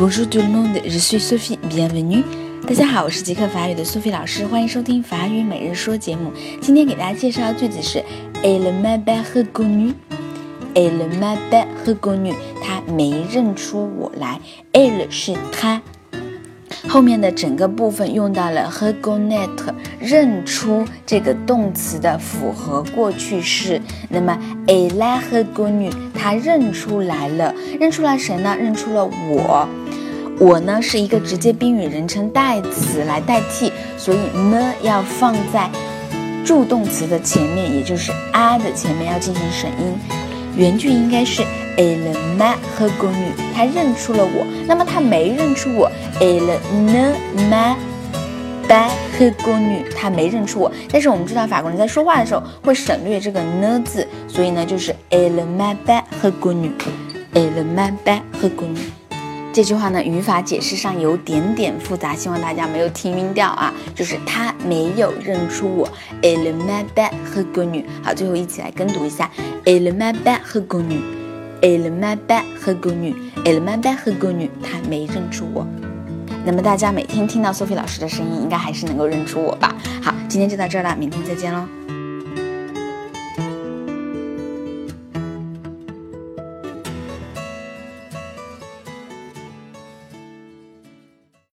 Bonjour tout le monde, je suis Sophie, bienvenue。大家好，我是极客法语的苏菲老师，欢迎收听法语每日说节目。今天给大家介绍的句子是 Elle m'a pas reconnu。Elle m'a pas reconnu，她没认出我来。Elle 是她。后面的整个部分用到了 reconnaître，认出这个动词的复合过去式。那么 elle a reconnu，他认出来了，认出来谁呢？认出了我。我呢是一个直接宾语人称代词来代替，所以呢要放在助动词的前面，也就是 a 的前面要进行省音。原句应该是 elle m'a reconnu，她认出了我。那么她没认出我，elle ne m'a pas reconnu，她没认出我。但是我们知道法国人在说话的时候会省略这个呢字，所以呢就是 elle m'a pas reconnu，elle m'a pas reconnu。这句话呢，语法解释上有点点复杂，希望大家没有听晕掉啊。就是他没有认出我，elle m'a pas reconnu。好，最后一起来跟读一下，elle m'a pas reconnu，elle m'a pas reconnu，elle m'a pas reconnu。他没认出我。那么大家每天听到 Sophie 老师的声音，应该还是能够认出我吧？好，今天就到这儿了，明天再见喽。